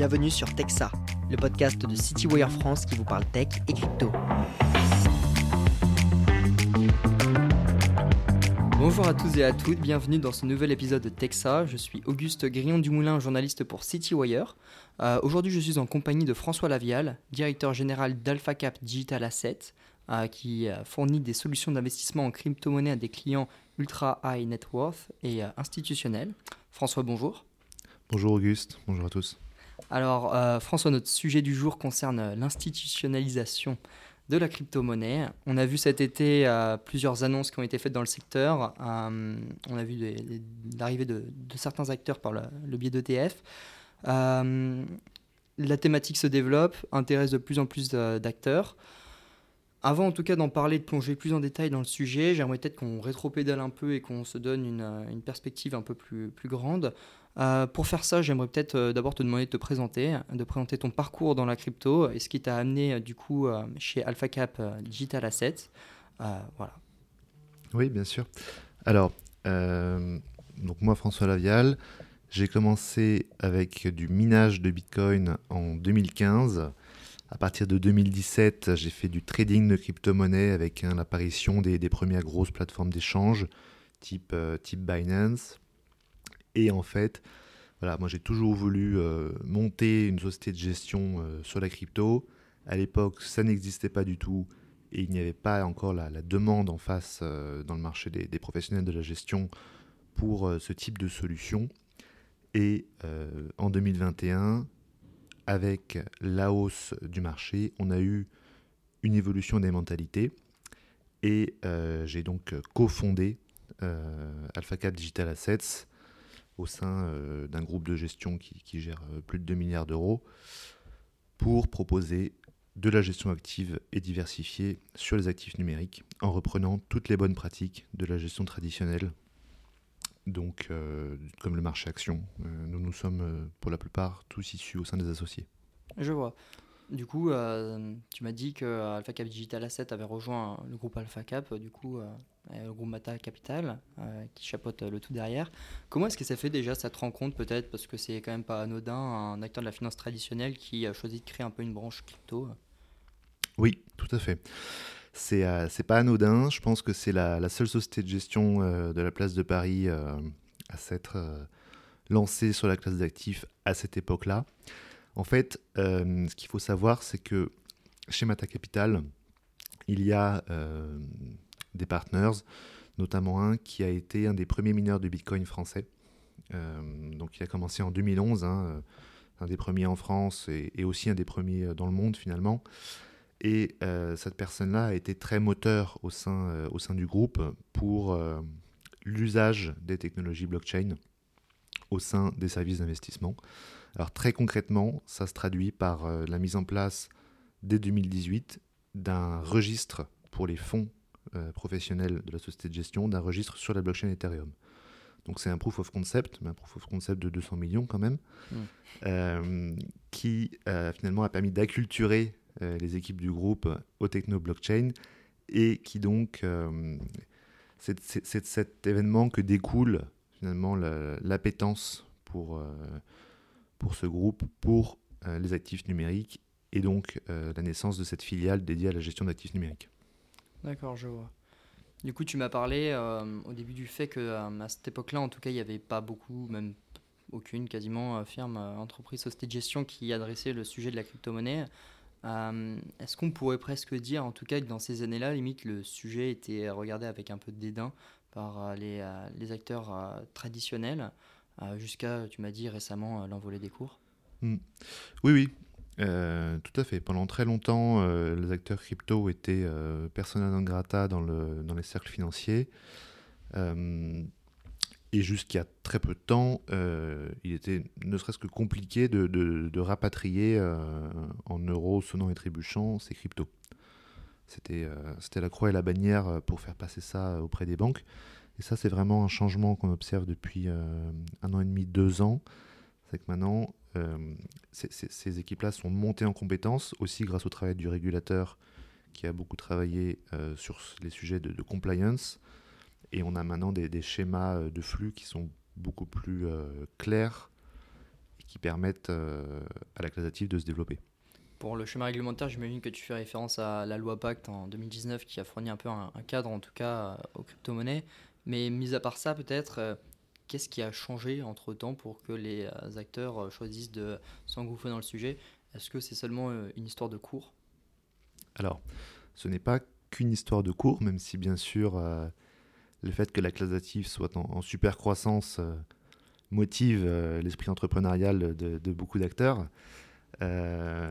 Bienvenue sur Texa, le podcast de CityWire France qui vous parle tech et crypto. Bonjour à tous et à toutes, bienvenue dans ce nouvel épisode de Texa. Je suis Auguste Grillon-Dumoulin, journaliste pour CityWire. Euh, Aujourd'hui, je suis en compagnie de François Lavial, directeur général d'AlphaCap Digital Asset, euh, qui euh, fournit des solutions d'investissement en crypto-monnaie à des clients ultra high net worth et institutionnels. François, bonjour. Bonjour Auguste, bonjour à tous. Alors François, notre sujet du jour concerne l'institutionnalisation de la crypto-monnaie. On a vu cet été euh, plusieurs annonces qui ont été faites dans le secteur. Euh, on a vu l'arrivée de, certains acteurs par le, biais d'ETF. Euh, la thématique se développe, intéresse de plus en plus d'acteurs. Avant en tout cas d'en parler, de plonger plus en détail dans le sujet, j'aimerais peut-être qu'on rétropédale un peu et qu'on se donne une, une, perspective un peu plus, plus grande. Euh, pour faire ça, j'aimerais peut-être euh, d'abord te demander de te présenter, de présenter ton parcours dans la crypto et ce qui t'a amené euh, du coup chez AlphaCap Digital Assets. voilà. Oui, bien sûr. Alors, donc moi, François Lavial, j'ai commencé avec du minage de Bitcoin en 2015. À partir de 2017, j'ai fait du trading de crypto-monnaies avec hein, l'apparition des, premières grosses plateformes d'échange type, type Binance. Et en fait, voilà, moi j'ai toujours voulu euh, monter une société de gestion euh, sur la crypto. À l'époque, ça n'existait pas du tout et il n'y avait pas encore la, demande en face euh, dans le marché des, professionnels de la gestion pour ce type de solution. Et en 2021, avec la hausse du marché, on a eu une évolution des mentalités et j'ai donc cofondé AlphaCap Digital Assets au sein euh, d'un groupe de gestion qui, gère euh, plus de 2 milliards d'euros pour proposer de la gestion active et diversifiée sur les actifs numériques en reprenant toutes les bonnes pratiques de la gestion traditionnelle, donc euh, comme le marché action. nous nous sommes pour la plupart tous issus au sein des associés. Je vois. Du coup, euh, tu m'as dit que euh, AlphaCap Digital Asset avait rejoint le groupe AlphaCap, du coup, euh, le groupe Mata Capital, qui chapeaute le tout derrière. Comment est-ce que ça fait déjà cette rencontre, peut-être? Parce que c'est quand même pas anodin, un acteur de la finance traditionnelle qui a choisi de créer un peu une branche crypto. Oui, tout à fait. C'est c'est pas anodin. Je pense que c'est la, la, seule société de gestion de la place de Paris à s'être lancée sur la classe d'actifs à cette époque-là. En fait, euh, ce qu'il faut savoir, c'est que chez Mata Capital, il y a euh, des partners, notamment un qui a été un des premiers mineurs de Bitcoin français. Euh, donc il a commencé en 2011, hein, un des premiers en France et, aussi un des premiers dans le monde finalement. Et cette personne-là a été très moteur au sein, au sein du groupe pour l'usage des technologies blockchain au sein des services d'investissement. Alors très concrètement, ça se traduit par euh, la mise en place dès 2018 d'un registre pour les fonds euh, professionnels de la société de gestion, d'un registre sur la blockchain Ethereum. Donc c'est un proof of concept, mais un proof of concept de 200 millions quand même, mmh. euh, qui finalement a permis d'acculturer les équipes du groupe au techno blockchain et qui donc c'est cet événement que découle finalement l'appétence pour pour ce groupe pour euh, les actifs numériques et donc euh, la naissance de cette filiale dédiée à la gestion d'actifs numériques. D'accord, je vois. Du coup, tu m'as parlé euh, au début du fait que à cette époque-là, en tout cas, il n'y avait pas beaucoup, même aucune quasiment firme, entreprise, société de gestion qui adressait le sujet de la crypto-monnaie. Est-ce qu'on pourrait presque dire, en tout cas, que dans ces années-là, limite, le sujet était regardé avec un peu de dédain par les, les acteurs traditionnels euh, jusqu'à, tu m'as dit récemment, euh, l'envolée des cours? Hmm. Oui, oui, euh, tout à fait. Pendant très longtemps, les acteurs crypto étaient euh, persona non grata dans les cercles financiers. Et jusqu'à très peu de temps, il était ne serait-ce que compliqué de, rapatrier en euros sonnant et trébuchant ces cryptos. C'était c'était la croix et la bannière pour faire passer ça auprès des banques. Et ça, c'est vraiment un changement qu'on observe depuis euh, un an et demi, deux ans. C'est que maintenant, euh, ces équipes-là sont montées en compétences, aussi grâce au travail du régulateur qui a beaucoup travaillé euh, sur les sujets de, compliance. Et on a maintenant des, schémas de flux qui sont beaucoup plus clairs qui permettent à la classe d'actifs de se développer. Pour le chemin réglementaire, j'imagine que tu fais référence à la loi Pacte en 2019 qui a fourni un peu un, cadre, en tout cas, aux crypto-monnaies. Mais mis à part ça, peut-être, qu'est-ce qui a changé entre-temps pour que les acteurs choisissent de s'engouffrer dans le sujet? Est-ce que c'est seulement une histoire de cours? Alors, ce n'est pas qu'une histoire de cours, même si bien sûr le fait que la classe d'actifs soit en, super croissance euh, motive euh, l'esprit entrepreneurial de, beaucoup d'acteurs. Euh,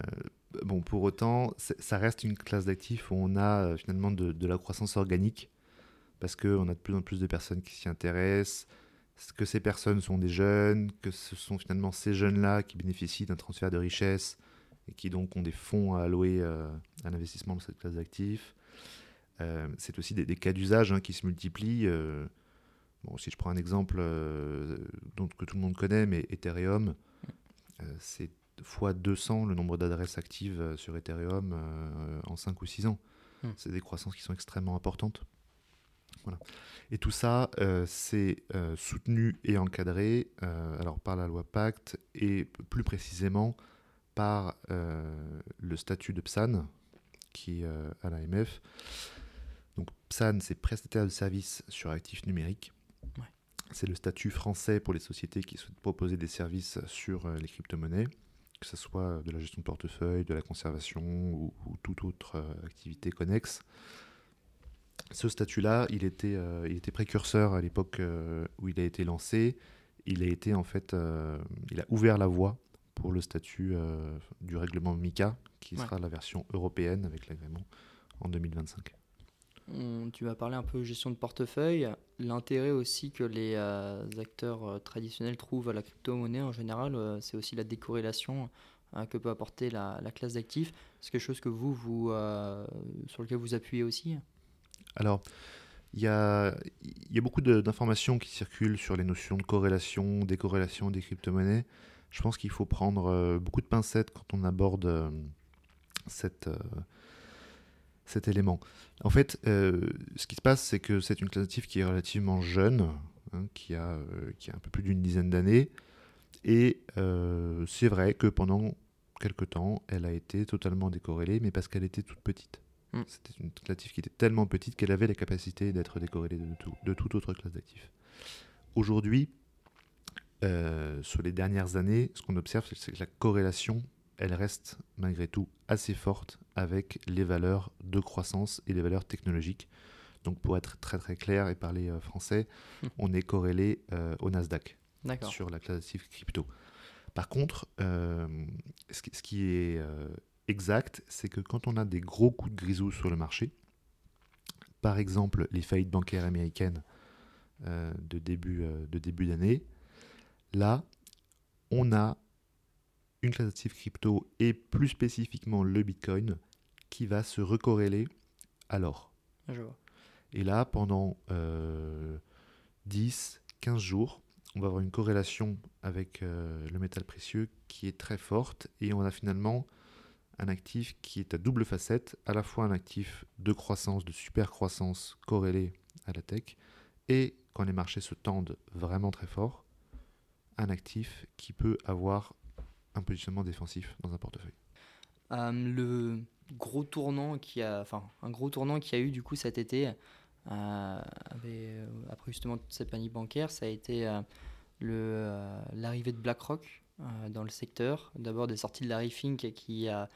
bon, pour autant, ça reste une classe d'actifs où on a finalement de, la croissance organique, parce qu'on a de plus en plus de personnes qui s'y intéressent, que ces personnes sont des jeunes, que ce sont finalement ces jeunes-là qui bénéficient d'un transfert de richesse et qui donc ont des fonds à allouer à l'investissement dans cette classe d'actifs. Euh, c'est aussi des, cas d'usage hein, qui se multiplient. Euh, bon, si je prends un exemple euh, dont, que tout le monde connaît, mais Ethereum, c'est fois 200 le nombre d'adresses actives sur Ethereum en 5 ou 6 ans. Hmm. C'est des croissances qui sont extrêmement importantes. Voilà. Et tout ça, c'est soutenu et encadré alors par la loi Pacte et plus précisément par le statut de PSAN, qui à l'AMF, PSAN, c'est prestataire de services sur actifs numériques. C'est le statut français pour les sociétés qui souhaitent proposer des services sur euh, les crypto-monnaies, que ce soit de la gestion de portefeuille, de la conservation ou, toute autre euh, activité connexe. Ce statut-là, il était, euh, il était précurseur à l'époque où il a été lancé. Il a été en fait, il a ouvert la voie pour le statut du règlement MICA, qui sera la version européenne avec l'agrément en 2025 tu vas parler un peu gestion de portefeuille. L'intérêt aussi que les euh, acteurs euh, traditionnels trouvent à la crypto-monnaie en général, euh, c'est aussi la décorrélation que peut apporter la, classe d'actifs. C'est quelque chose que vous, vous sur lequel vous appuyez aussi? Alors, il y a, beaucoup d'informations qui circulent sur les notions de corrélation, décorrélation des crypto-monnaies. Je pense qu'il faut prendre beaucoup de pincettes quand on aborde cette cet élément. En fait, euh, ce qui se passe, c'est que c'est une classe d'actifs qui est relativement jeune, hein, qui, a, euh, qui a un peu plus d'une dizaine d'années. Et euh, c'est vrai que pendant quelque temps, elle a été totalement décorrélée, mais parce qu'elle était toute petite. Hmm. C'était une classe d'actifs qui était tellement petite qu'elle avait la capacité d'être décorrélée de, tout, de toute autre classe d'actifs. Aujourd'hui, sur les dernières années, ce qu'on observe, c'est que la corrélation elle reste malgré tout assez forte avec les valeurs de croissance et les valeurs technologiques. Donc pour être très très clair et parler euh, français, on est corrélé euh, au Nasdaq sur la classe crypto. Par contre, euh, ce, qui, est exact, c'est que quand on a des gros coups de grisou sur le marché, par exemple les faillites bancaires américaines de début de début d'année, là, on a une classe d'actifs crypto et plus spécifiquement le Bitcoin qui va se recorréler à l'or. Et là, pendant 10, euh, 15 jours, on va avoir une corrélation avec euh, le métal précieux qui est très forte et on a finalement un actif qui est à double facette, à la fois un actif de croissance, de super croissance corrélé à la tech, et quand les marchés se tendent vraiment très fort, un actif qui peut avoir un positionnement défensif dans un portefeuille euh, Le gros tournant qui a, enfin, un gros tournant qui a eu du coup cet été, euh, euh, après justement toute cette panique bancaire, ça a été le, l'arrivée de BlackRock dans le secteur. D'abord des sorties de Larry Fink qui a,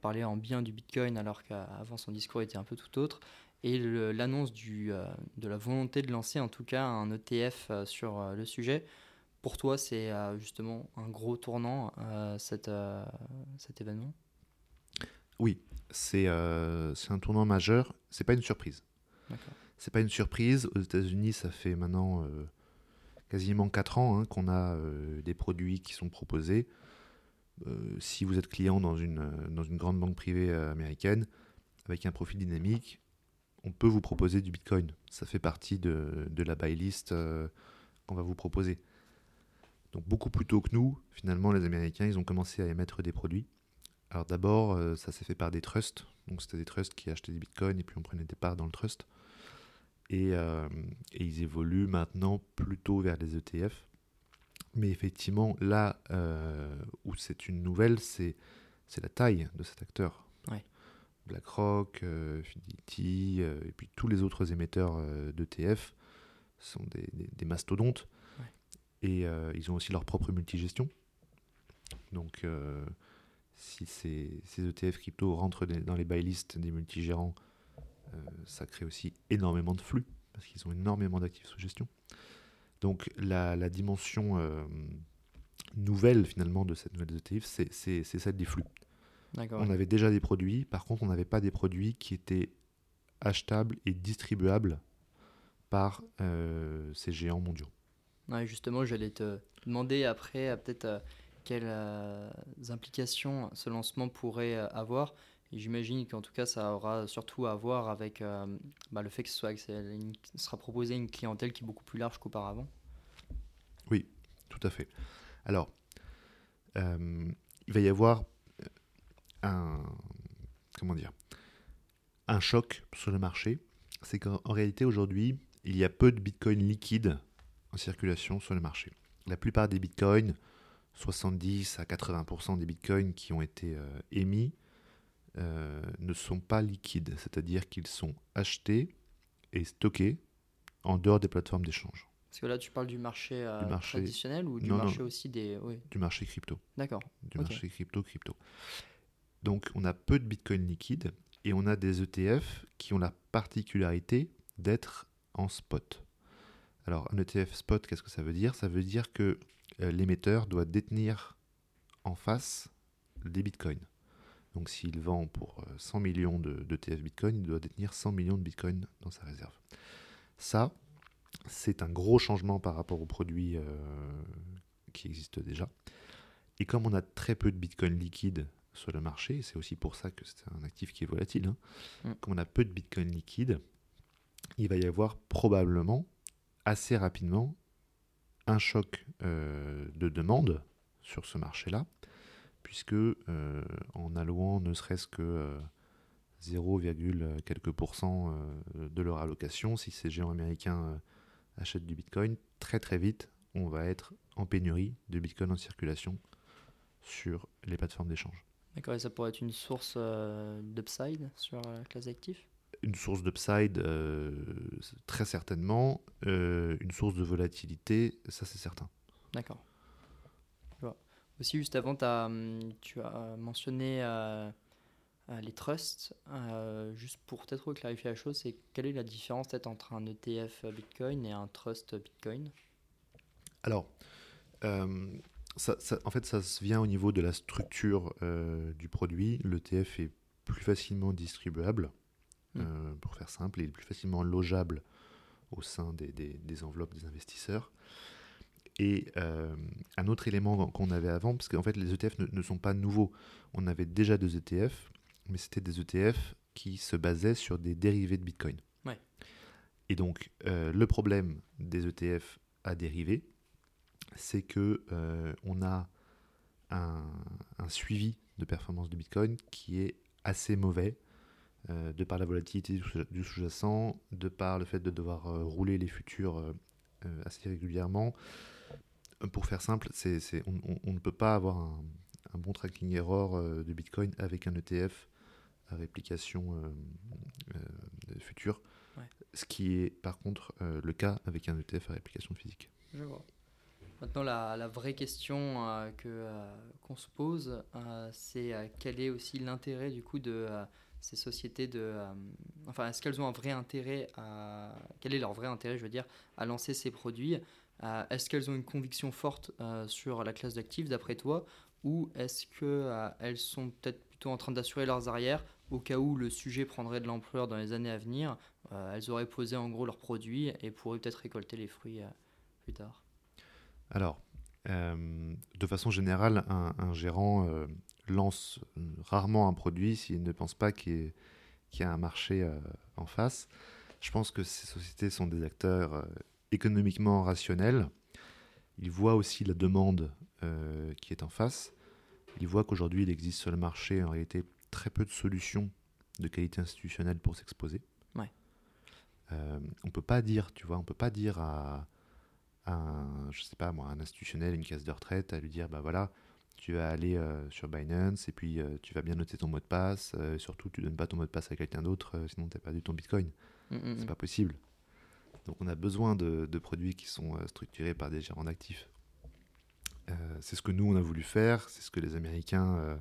parlé en bien du Bitcoin alors qu'avant son discours était un peu tout autre. Et l'annonce du, de la volonté de lancer en tout cas un ETF sur le sujet. Pour toi, c'est euh, justement un gros tournant, euh, cet, euh, cet événement? Oui, c'est un tournant majeur. C'est pas une surprise. C'est pas une surprise. Aux États-Unis, ça fait maintenant quasiment 4 ans hein, qu'on a des produits qui sont proposés. si vous êtes client dans une, dans une grande banque privée américaine, avec un profil dynamique, on peut vous proposer du Bitcoin. Ça fait partie de, de la buy list qu'on va vous proposer. Donc beaucoup plus tôt que nous, finalement, les Américains, ils ont commencé à émettre des produits. Alors d'abord, euh, ça s'est fait par des trusts. Donc c'était des trusts qui achetaient des bitcoins et puis on prenait des parts dans le trust. Et, euh, et ils évoluent maintenant plutôt vers des ETF. Mais effectivement, là où c'est une nouvelle, c'est la taille de cet acteur. BlackRock, Fidelity, et puis tous les autres émetteurs d'ETF sont des, mastodontes. Et ils ont aussi leur propre multigestion. Donc, si ces, ETF crypto rentrent dans les buy lists des multigérants, euh, ça crée aussi énormément de flux, parce qu'ils ont énormément d'actifs sous gestion. Donc la, dimension euh, nouvelle finalement de cette nouvelle ETF, c'est celle des flux. On avait déjà des produits, par contre on n'avait pas des produits qui étaient achetables et distribuables par euh, ces géants mondiaux. Justement, j'allais te demander après peut-être quelles euh, implications ce lancement pourrait euh, avoir. J'imagine qu'en tout cas, ça aura surtout à voir avec euh, bah, le fait que ce soit sera proposé une clientèle qui est beaucoup plus large qu'auparavant. Oui, tout à fait. Alors, il va y avoir un comment dire un choc sur le marché. C'est qu'en réalité aujourd'hui, il y a peu de bitcoins liquides en circulation sur le marché. La plupart des bitcoins 70 à 80% des bitcoins qui ont été euh, émis euh, ne sont pas liquides, c'est-à-dire qu'ils sont achetés et stockés en dehors des plateformes d'échange. Parce que là, tu parles du marché, euh, traditionnel ou du marché aussi des. Du marché crypto. D'accord. Du marché crypto-crypto. Donc, on a peu de bitcoins liquides et on a des ETF qui ont la particularité d'être en spot. Alors, un ETF spot, qu'est-ce que ça veut dire? Ça veut dire que euh, l'émetteur doit détenir en face des bitcoins. Donc s'il vend pour 100 euh, millions de, TF bitcoin, il doit détenir 100 millions de bitcoins dans sa réserve. Ça, c'est un gros changement par rapport aux produits euh, qui existent déjà. Et comme on a très peu de bitcoin liquide sur le marché, c'est aussi pour ça que c'est un actif qui est volatile, hein, mm. comme on a peu de bitcoin liquide, il va y avoir probablement assez rapidement un choc euh, de demande sur ce marché-là, puisque euh, en allouant ne serait-ce que 0, euh, quelques pourcents de leur allocation, si ces géants américains achètent du Bitcoin, très très vite, on va être en pénurie de Bitcoin en circulation sur les plateformes d'échange. D'accord, et ça pourrait être une source d'upside sur la classe d'actifs? Une source d'upside, euh, très certainement. Euh, une source de volatilité, ça c'est certain. D'accord. Aussi, juste avant, as, hum, tu as mentionné euh, les trusts. juste pour peut-être clarifier la chose, c'est quelle est la différence peut-être entre un ETF Bitcoin et un trust Bitcoin? Alors, ça, en fait, ça se vient au niveau de la structure du produit. L'ETF est plus facilement distribuable. Mm. Euh, pour faire simple, il est plus facilement logeable au sein des, enveloppes des investisseurs. Et euh, un autre élément qu'on avait avant, parce qu'en fait les ETF ne, sont pas nouveaux, on avait déjà des ETF, mais c'était des ETF qui se basaient sur des dérivés de Bitcoin. Et donc euh, le problème des ETF à dérivés, c'est que on a un, un, suivi de performance de Bitcoin qui est assez mauvais euh, de par la volatilité du sous-jacent, de par le fait de devoir euh, rouler les futurs euh, assez régulièrement. Pour faire simple, on, ne peut pas avoir un, bon tracking error de Bitcoin avec un ETF à réplication future, ce qui est par contre le cas avec un ETF à réplication physique. Je vois. Maintenant, la, vraie question que qu'on se pose, c'est quel est aussi l'intérêt du coup de ces sociétés de. Euh, enfin, est-ce qu'elles ont un vrai intérêt à. Quel est leur vrai intérêt, je veux dire, à lancer ces produits? Euh, Est-ce qu'elles ont une conviction forte euh, sur la classe d'actifs, d'après toi? Ou est-ce qu'elles sont peut-être plutôt en train d'assurer leurs arrières au cas où le sujet prendrait de l'ampleur dans les années à venir Elles auraient posé en gros leurs produits et pourraient peut-être récolter les fruits plus tard? Alors, de façon générale, un gérant lance rarement un produit s'il ne pense pas qu'il y, a un marché euh, en face. Je pense que ces sociétés sont des acteurs euh, économiquement rationnels. Ils voient aussi la demande euh, qui est en face. Ils voient qu'aujourd'hui, il existe sur le marché en réalité très peu de solutions de qualité institutionnelle pour s'exposer. Ouais. on peut pas dire, tu vois, on peut pas dire à, un je sais pas moi, un institutionnel, une caisse de retraite, à lui dire, bah voilà, tu vas aller euh, sur Binance et puis euh, tu vas bien noter ton mot de passe. Euh, surtout, tu donnes pas ton mot de passe à quelqu'un d'autre, sinon tu as perdu ton Bitcoin. Mm, mm, C'est mm. pas possible. Donc on a besoin de, de produits qui sont euh, structurés par des gérants d'actifs. Euh, c'est ce que nous on a voulu faire, c'est ce que les Américains euh,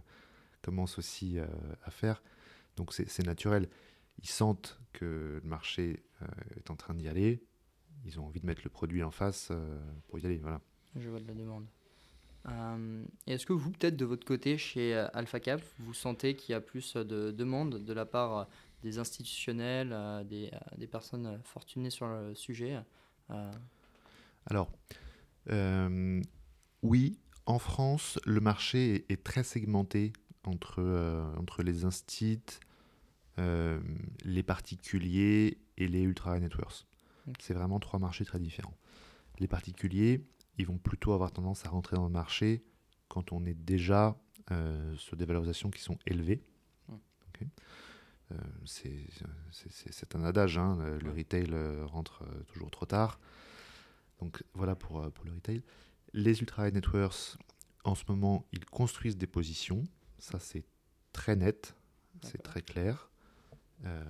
commencent aussi euh, à faire. Donc c'est naturel. Ils sentent que le marché euh, est en train d'y aller. Ils ont envie de mettre le produit en face euh, pour y aller. Voilà. Je vois de la demande. Euh, Est-ce que vous, peut-être de votre côté, chez euh, AlphaCap, vous sentez qu'il y a plus de demande de la part des institutionnels, des, des personnes fortunées sur le sujet euh, Alors, euh, oui, en France, le marché est, est très segmenté entre, entre les instits, euh, les particuliers et les ultra high C'est vraiment trois marchés très différents. Les particuliers, ils vont plutôt avoir tendance à rentrer dans le marché quand on est déjà euh, sur des valorisations qui sont élevées. Ok. Euh, c'est un adage, hein, le le retail euh, rentre toujours trop tard. Donc voilà pour, pour le retail. Les ultra high net worth, en ce moment, ils construisent des positions. Ça, c'est très net, c'est très clair. Euh,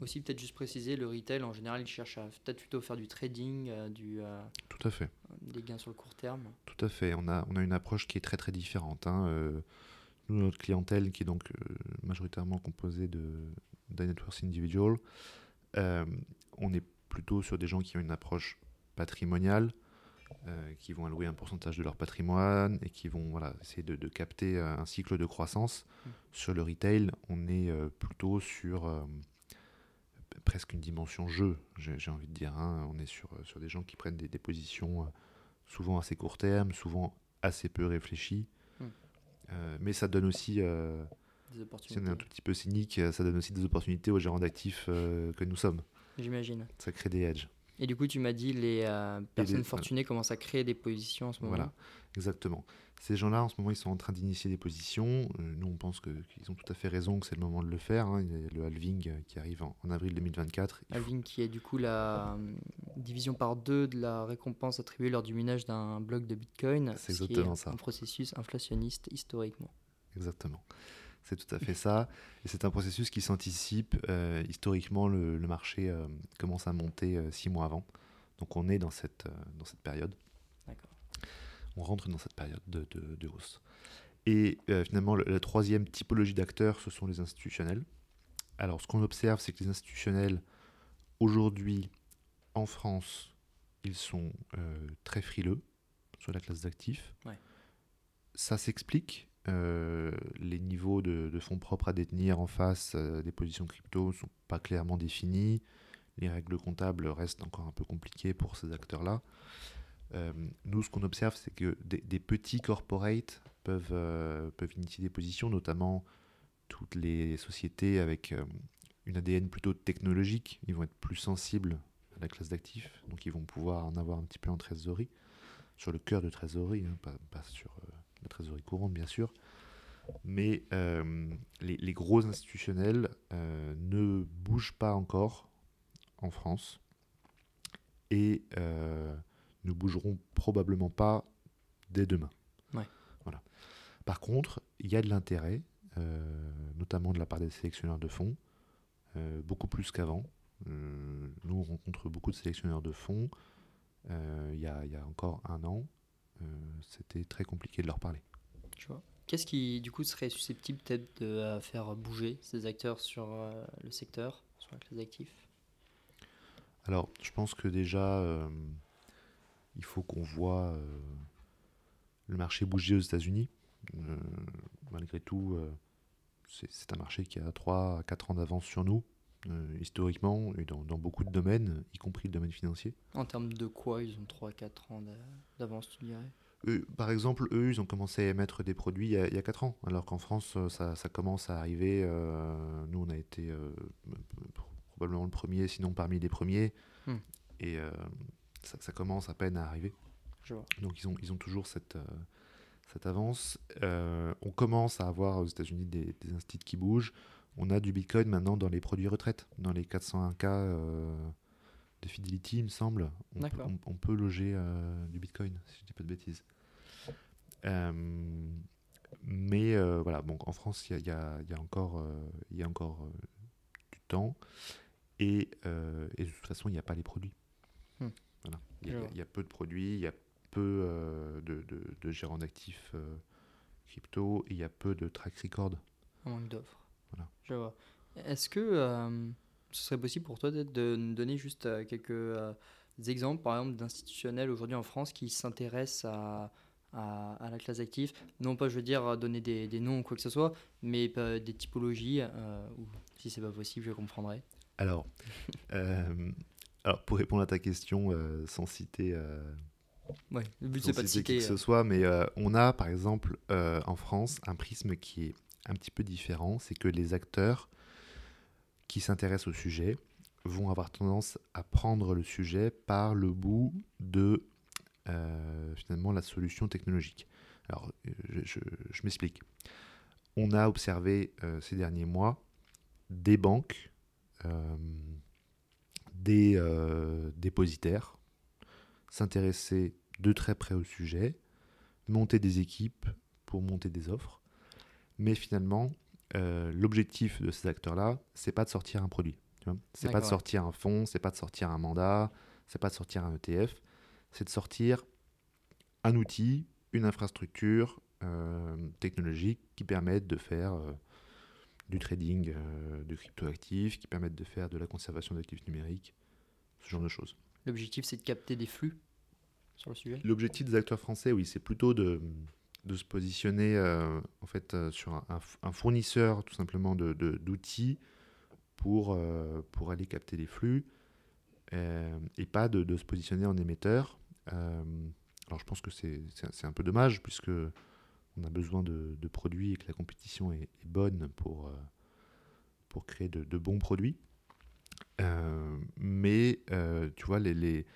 Aussi, peut-être juste préciser, le retail, en général, il cherche à peut-être plutôt faire du trading, euh, du, euh, tout à fait. des gains sur le court terme. Tout à fait. On a, on a une approche qui est très très différente. hein. Euh, nous, notre clientèle, qui est donc euh, majoritairement composée de d'high net worth individual, euh, on est plutôt sur des gens qui ont une approche patrimoniale, euh, qui vont allouer un pourcentage de leur patrimoine et qui vont voilà, essayer de, de capter euh, un cycle de croissance. Mm. Sur le retail, on est euh, plutôt sur euh, presque une dimension jeu, j'ai envie de dire. hein. On est sur, euh, sur des gens qui prennent des, des positions euh, souvent assez court terme, souvent assez peu réfléchies. Mm. Euh, mais ça donne aussi, euh, Des si on opportunités. est un tout petit peu cynique, ça donne aussi des opportunités aux gérants d'actifs euh, que nous sommes. J'imagine. Ça crée des edges. Et du coup, tu m'as dit les personnes les- fortunées commencent à créer des positions en ce moment. Voilà, exactement. Ces gens-là, en ce moment, ils sont en train d'initier des positions. Euh, nous, on pense qu'ils ont tout à fait raison, que c'est le moment de le faire. hein. Il y a le halving euh, qui arrive en, en avril 2024. Il faut- Alvin, qui est du coup la euh, division par deux de la récompense attribuée lors du minage d'un bloc de Bitcoin. C'est ce qui exactement est ça. Un processus inflationniste historiquement. Exactement. C'est tout à fait ça. Et c'est un processus qui s'anticipe. Euh, historiquement, le, le marché euh, commence à monter euh, six mois avant. Donc on est dans cette, dans cette période. D'accord. On rentre dans cette période de, de- de hausse. Et euh, finalement, le- la troisième typologie d'acteurs, ce sont les institutionnels. Alors ce qu'on observe, c'est que les institutionnels, aujourd'hui, en France, ils sont euh, très frileux sur la classe d'actifs. Ouais. Ça s'explique. Euh, les niveaux de, de fonds propres à détenir en face des positions crypto ne sont pas clairement définis. Les règles comptables restent encore un peu compliquées pour ces acteurs-là. Euh, nous, ce qu'on observe, c'est que des, petits corporates peuvent, euh, peuvent initier des positions, notamment toutes les sociétés avec euh, une ADN plutôt technologique. Ils vont être plus sensibles à la classe d'actifs, donc ils vont pouvoir en avoir un petit peu en trésorerie, sur le cœur de trésorerie, hein, pas, sur la trésorerie courante, bien sûr. Mais les, les gros institutionnels ne bougent pas encore en France et ne bougeront probablement pas dès demain. Ouais. Voilà. Par contre, il y a de l'intérêt, euh, notamment de la part des sélectionneurs de fonds, euh, beaucoup plus qu'avant. Euh, nous, on rencontre beaucoup de sélectionneurs de fonds. Il y, y a encore un an, c'était très compliqué de leur parler. Tu vois. Qu'est-ce qui, du coup, serait susceptible peut-être de faire bouger ces acteurs sur le secteur, sur la classe d'actifs Alors, je pense que déjà, il faut qu'on voit euh, le marché bouger aux États-Unis. Euh, malgré tout, euh, c'est un marché qui a 3 à 4 ans d'avance sur nous, euh, historiquement, et dans, dans beaucoup de domaines, y compris le domaine financier. En termes de quoi ils ont 3-4 ans d'a- d'avance, tu dirais? Eux, par exemple, eux, ils ont commencé à émettre des produits il y a, il y a 4 ans, alors qu'en France, ça, ça commence à arriver. euh, nous, on a été euh, probablement le premier, sinon parmi les premiers, Hmm. et ça, ça commence à peine à arriver. Je vois. Donc ils ont, ils ont toujours cette, euh, cette avance. Euh, on commence à avoir aux États-Unis des, des instituts qui bougent. On a du Bitcoin maintenant dans les produits retraite, dans les 401K euh, de Fidelity, il me semble. On, peut, on, peut loger du Bitcoin, si je dis pas de bêtises. mais voilà, bon, en France, il y a, y a, encore, y a encore du temps. Et, et, de toute façon, il n'y a pas les produits. Hmm. Voilà. Il, y a, peu de produits, il y a peu de, de, de, gérants d'actifs crypto et il y a peu de track record. Un manque d'offres. Voilà. Je vois. Est-ce que euh, ce serait possible pour toi de nous donner juste euh, quelques euh, exemples, par exemple, d'institutionnels aujourd'hui en France qui s'intéressent à, à, la classe active Non pas, je veux dire, donner des, des noms ou quoi que ce soit, mais des typologies, ou si c'est pas possible, je comprendrai. Alors, alors, pour répondre à ta question, sans citer Ouais, le but c'est pas de citer qui que ce euh. soit, mais euh, on a par exemple euh, en France un prisme qui est un petit peu différent, c'est que les acteurs qui s'intéressent au sujet vont avoir tendance à prendre le sujet par le bout de finalement la solution technologique. Alors je, je m'explique. On a observé ces derniers mois des banques, des dépositaires s'intéresser de très près au sujet, monter des équipes pour monter des offres. Mais finalement, euh, l'objectif de ces acteurs-là, c'est pas de sortir un produit. C'est pas de sortir un fonds, c'est pas de sortir un mandat, c'est pas de sortir un ETF, c'est de sortir un outil, une infrastructure euh, technologique qui permette de faire euh, du trading de cryptoactifs, qui permettent de faire de la conservation d'actifs numériques, ce genre de choses. L'objectif, c'est de capter des flux sur le sujet? L'objectif des acteurs français, oui, c'est plutôt de, de, se positionner euh, en fait, euh, sur un, fournisseur tout simplement d'outils de, pour, euh, pour aller capter les flux et pas de, de, se positionner en émetteur. alors je pense que c'est un peu dommage puisque on a besoin de, produits et que la compétition est, est bonne pour, pour créer de, bons produits. mais tu vois, les, les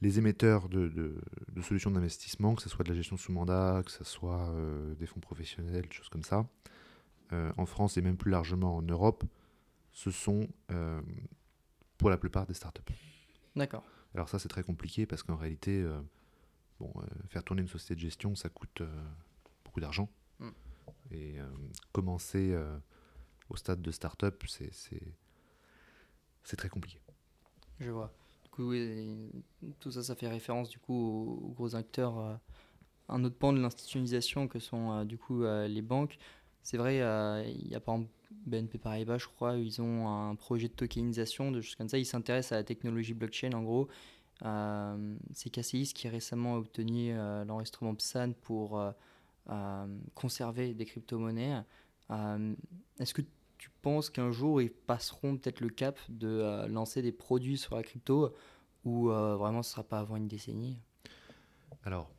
les émetteurs de, solutions d'investissement, que ce soit de la gestion sous mandat, que ce soit euh, des fonds professionnels, des choses comme ça, euh, en France et même plus largement en Europe, ce sont euh, pour la plupart des startups. D'accord. Alors ça c'est très compliqué parce qu'en réalité, bon, faire tourner une société de gestion, ça coûte beaucoup d'argent. Mm. Et commencer au stade de startup, c'est très compliqué. Je vois tout ça, ça fait référence du coup aux, gros acteurs. Euh, un autre pan de l'institutionnalisation que sont euh, du coup euh, les banques. C'est vrai, il y a par exemple BNP Paribas, je crois, ils ont un projet de tokenisation, de choses comme ça. Ils s'intéressent à la technologie blockchain en gros. c'est KCIS qui récemment a obtenu l'enregistrement PSAN pour conserver des crypto-monnaies. Est-ce que tu penses qu'un jour ils passeront peut-être le cap de euh, lancer des produits sur la crypto ou euh, vraiment ce sera pas avant une décennie? Alors,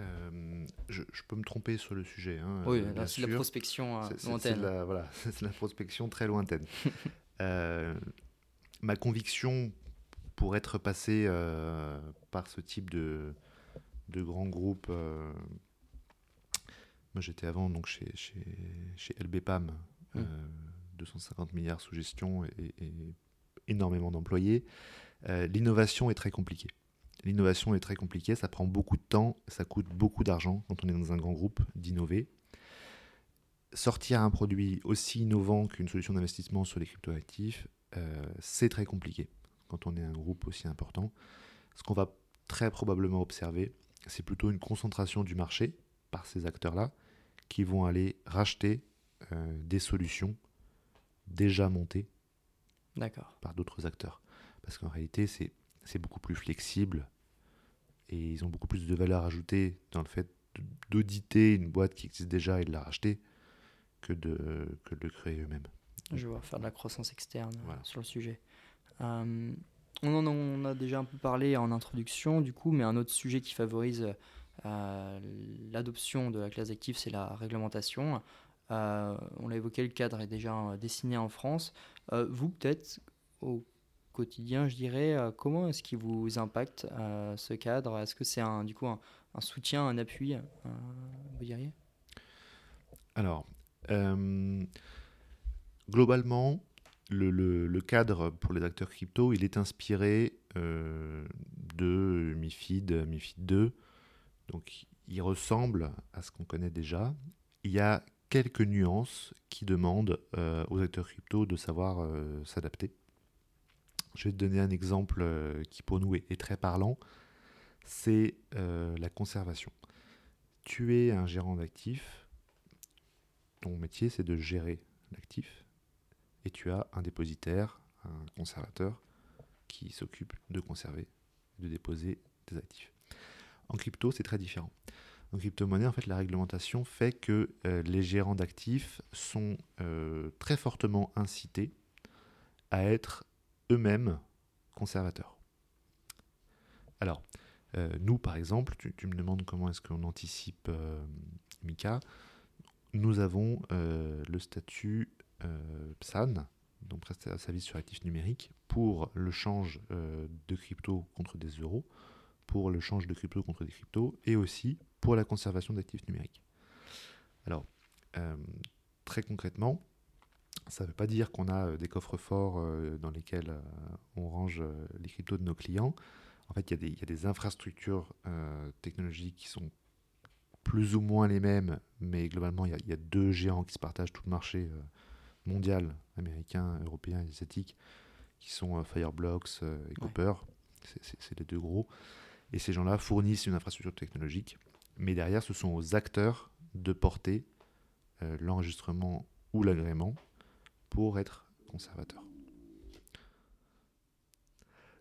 euh, je, peux me tromper sur le sujet. Hein, oui, c'est la prospection lointaine. C'est la, voilà, la prospection très lointaine. ma conviction pour être passé par ce type de, de grands groupes. Moi, j'étais avant donc chez, chez, chez LBPAM. Mmh. 250 milliards sous gestion et, énormément d'employés, euh, l'innovation est très compliquée. L'innovation est très compliquée, ça prend beaucoup de temps, ça coûte beaucoup d'argent quand on est dans un grand groupe d'innover. Sortir un produit aussi innovant qu'une solution d'investissement sur les cryptoactifs, euh, c'est très compliqué quand on est un groupe aussi important. Ce qu'on va très probablement observer, c'est plutôt une concentration du marché par ces acteurs-là qui vont aller racheter euh, des solutions déjà monté par d'autres acteurs. Parce qu'en réalité, c'est beaucoup plus flexible et ils ont beaucoup plus de valeur ajoutée dans le fait d'auditer une boîte qui existe déjà et de la racheter que de, que de le créer eux-mêmes. Je vais faire de la croissance externe sur le sujet. Euh, on en on a déjà un peu parlé en introduction, du coup, mais un autre sujet qui favorise l'adoption de la classe active, c'est la réglementation. Euh, on l'a évoqué, le cadre est déjà euh, dessiné en France. Euh, vous, peut-être, au quotidien, je dirais, comment est-ce qu'il vous impacte ce cadre? Est-ce que c'est un, du coup un, soutien, un appui, vous diriez? Alors, globalement, le, cadre pour les acteurs crypto, il est inspiré de MIFID, MIFID 2. Donc il ressemble à ce qu'on connaît déjà. Il y a quelques nuances qui demandent aux acteurs crypto de savoir s'adapter. Je vais te donner un exemple qui pour nous est très parlant c'est euh, la conservation. Tu es un gérant d'actifs, ton métier c'est de gérer l'actif, et tu as un dépositaire, un conservateur, qui s'occupe de conserver, de déposer des actifs. En crypto, c'est très différent. En crypto-monnaie, en fait, la réglementation fait que euh, les gérants d'actifs sont euh, très fortement incités à être eux-mêmes conservateurs. Alors, euh, nous, par exemple, tu, me demandes comment est-ce qu'on anticipe Mika. Nous avons le statut PSAN, donc prestataire service sur actifs numériques, pour le change de crypto contre des euros, pour le change de crypto contre des cryptos, et aussi pour la conservation d'actifs numériques. Alors, très concrètement, ça ne veut pas dire qu'on a des coffres forts dans lesquels on range les cryptos de nos clients. En fait, il y, a des infrastructures euh, technologiques qui sont plus ou moins les mêmes, mais globalement, il y, a deux géants qui se partagent tout le marché euh, mondial, américain, européen et asiatique, qui sont euh, Fireblocks et Cooper. C'est les deux gros. Et ces gens-là fournissent une infrastructure technologique, mais derrière, ce sont aux acteurs de porter l'enregistrement ou l'agrément pour être conservateur.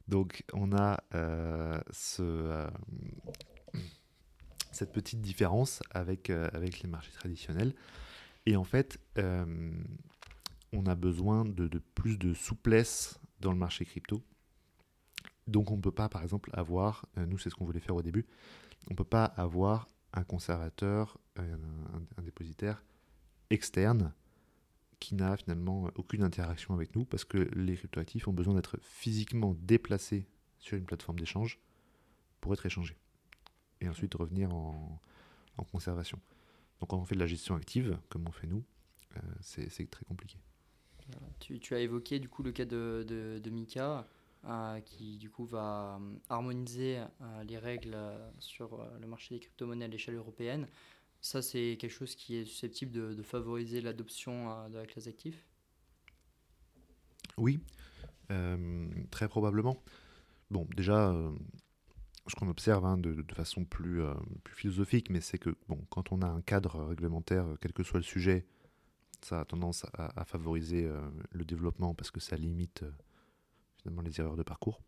Donc on a euh, euh, cette petite différence euh, avec les marchés traditionnels. Et en fait, on a besoin de, plus de souplesse dans le marché crypto. Donc on ne peut pas, par exemple, avoir, nous c'est ce qu'on voulait faire au début, on ne peut pas avoir un conservateur, un dépositaire externe qui n'a finalement aucune interaction avec nous parce que les cryptoactifs ont besoin d'être physiquement déplacés sur une plateforme d'échange pour être échangés et ensuite revenir en, conservation. Donc quand on fait de la gestion active, comme on fait nous, euh, c'est très compliqué. Tu, as évoqué du coup le cas de, Mika, euh, qui du coup va euh, harmoniser les règles sur le marché des crypto-monnaies à l'échelle européenne. Ça, c'est quelque chose qui est susceptible de, favoriser l'adoption euh, de la classe active? Oui, euh, très probablement. Bon, déjà, euh, ce qu'on observe hein, de, façon plus, plus philosophique, mais c'est que bon, quand on a un cadre réglementaire, quel que soit le sujet, ça a tendance à, favoriser le développement parce que ça limite finalement les erreurs de parcours.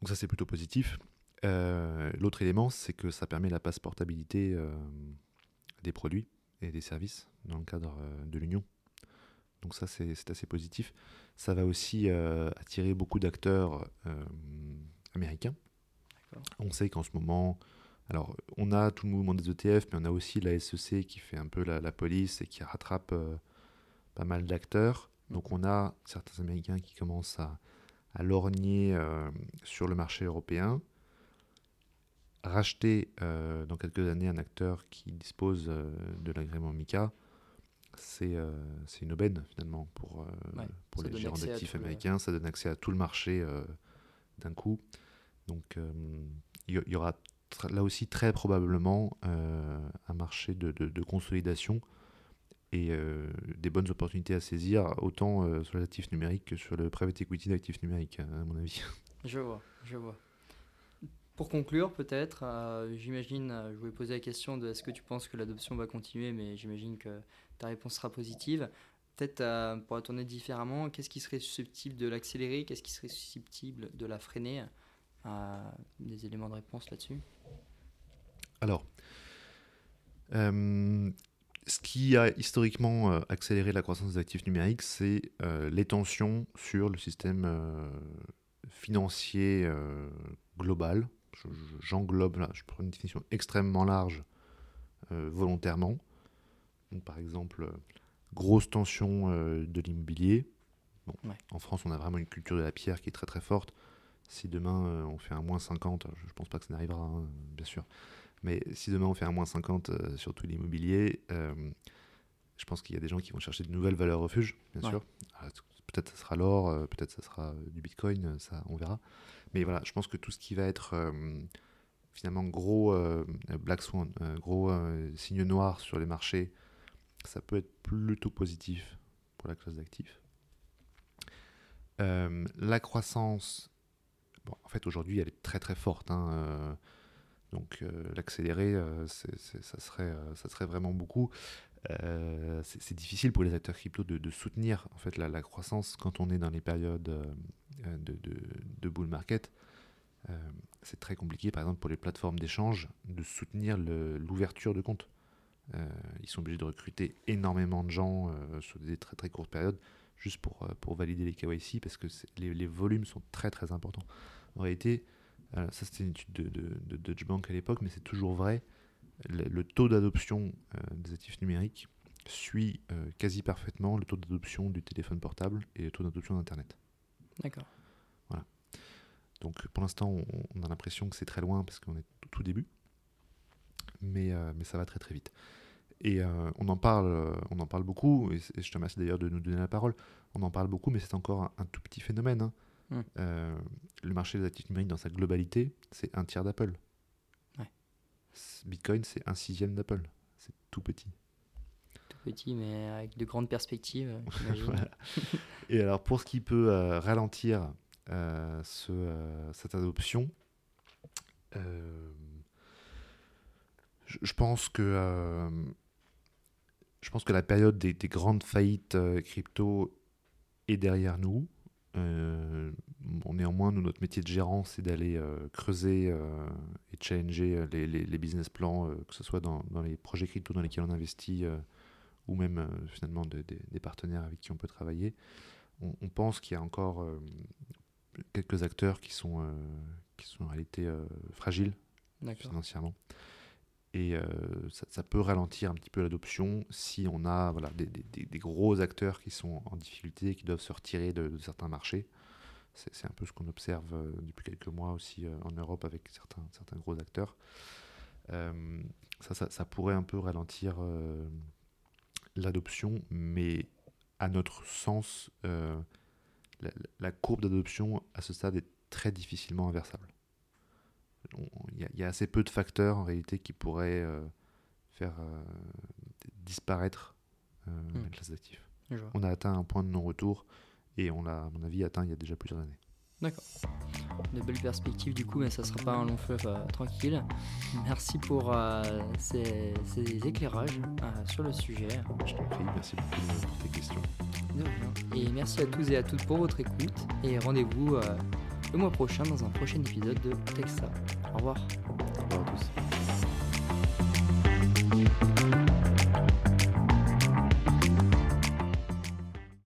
Donc ça, c'est plutôt positif. Euh, l'autre élément, c'est que ça permet la passeportabilité euh, des produits et des services dans le cadre euh, de l'Union. Donc ça, c'est assez positif. Ça va aussi attirer beaucoup d'acteurs américains. On sait qu'en ce moment, alors on a tout le mouvement des ETF, mais on a aussi la SEC qui fait un peu la, police et qui rattrape pas mal d'acteurs. Donc on a certains Américains qui commencent à, à lorgner sur le marché européen racheter euh, dans quelques années un acteur qui dispose euh, de l'agrément MICA, euh, c'est une aubaine finalement pour, pour les gérants d'actifs américains. Ça donne accès à tout le marché d'un coup. Donc il y, aura là aussi très probablement un marché de, de, consolidation et des bonnes opportunités à saisir, autant sur les actifs numériques que sur le private equity d'actifs numériques, à mon avis. Je vois, je vois. Pour conclure, peut-être, euh, j'imagine, euh, je voulais poser la question de est-ce que tu penses que l'adoption va continuer, mais j'imagine que ta réponse sera positive. Peut-être euh, pour la tourner différemment, qu'est-ce qui serait susceptible de l'accélérer? Qu'est-ce qui serait susceptible de la freiner? Des éléments de réponse là-dessus Alors, ce qui a historiquement accéléré la croissance des actifs numériques, c'est les tensions sur le système financier global j'englobe là, je prends une définition extrêmement large euh, volontairement. Donc, par exemple, euh, grosse tension euh, de l'immobilier. Bon, En France, on a vraiment une culture de la pierre qui est très très forte. Si demain on fait un moins 50, je ne pense pas que ça n'arrivera, hein, bien sûr, mais si demain on fait un moins 50 sur tout l'immobilier, Je pense qu'il y a des gens qui vont chercher de nouvelles valeurs refuges, bien Ouais. sûr. Ah, Peut-être ça sera l'or, euh, peut-être ça sera euh, du bitcoin, euh, ça on verra. Mais voilà, je pense que tout ce qui va être euh, finalement gros euh, black swan, euh, gros euh, signe noir sur les marchés, ça peut être plutôt positif pour la classe d'actifs. Euh, la croissance, bon, en fait aujourd'hui elle est très très forte. hein, euh, donc euh, l'accélérer, euh, ça, serait, euh, ça serait vraiment beaucoup. C'est difficile pour les acteurs crypto de, soutenir en fait la, croissance quand on est dans les périodes de, bull market. C'est très compliqué, par exemple, pour les plateformes d'échange, de soutenir l'ouverture de compte. Ils sont obligés de recruter énormément de gens sur des très très courtes périodes juste pour, pour valider les KYC parce que les, volumes sont très très importants. En réalité, ça c'était une étude de, de, de Deutsche Bank à l'époque, mais c'est toujours vrai. Le, le taux d'adoption euh, des actifs numériques suit euh, quasi parfaitement le taux d'adoption du téléphone portable et le taux d'adoption d'Internet. D'accord. Donc pour l'instant, on, on a l'impression que c'est très loin parce qu'on est au tout début, mais, euh, mais ça va très très vite. Et euh, on, en parle, on en parle beaucoup, et, je te remercie d'ailleurs de nous donner la parole. On en parle beaucoup, mais c'est encore un, un tout petit phénomène. hein. Mm. Euh, le marché des actifs numériques dans sa globalité, c'est un tiers d'Apple. Ouais. Bitcoin, c'est un sixième d'Apple. C'est tout petit. Tout petit, mais avec de grandes perspectives, euh. Voilà. Et alors, pour ce qui peut euh, ralentir euh, ce, cette adoption, je, je pense que je pense que la période des, des grandes faillites crypto est derrière nous. Euh, bon, néanmoins, nous, notre métier de gérant, c'est d'aller euh, creuser euh, et challenger les, les- les business plans, que ce soit dans, dans les projets crypto dans lesquels on investit ou même finalement de- de- des partenaires avec qui on peut travailler. On, on pense qu'il y a encore quelques acteurs qui sont, qui sont en réalité fragiles financièrement. Et euh, ça, peut ralentir un petit peu l'adoption si on a des, gros acteurs qui sont en difficulté, qui doivent se retirer de, certains marchés. C'est un peu ce qu'on observe euh, depuis quelques mois aussi euh, en Europe avec certains, gros acteurs. Ça, pourrait un peu ralentir l'adoption, mais à notre sens, la courbe d'adoption à ce stade est très difficilement inversable. Il y, a- il y a assez peu de facteurs en réalité qui pourraient euh, faire euh, disparaître euh, la classe d'actifs. On a atteint un point de non-retour et on l'a, à mon avis, atteint il y a déjà plusieurs années. D'accord. De belles perspectives du coup, mais ça sera pas un long fleuve euh, tranquille. Merci pour euh, ces, ces éclairages euh, sur le sujet. Je t'en prie, merci beaucoup pour tes questions. De rien. Et merci à tous et à toutes pour votre écoute. Et rendez-vous le mois prochain dans un prochain épisode de Texas. Au revoir. Au revoir à tous.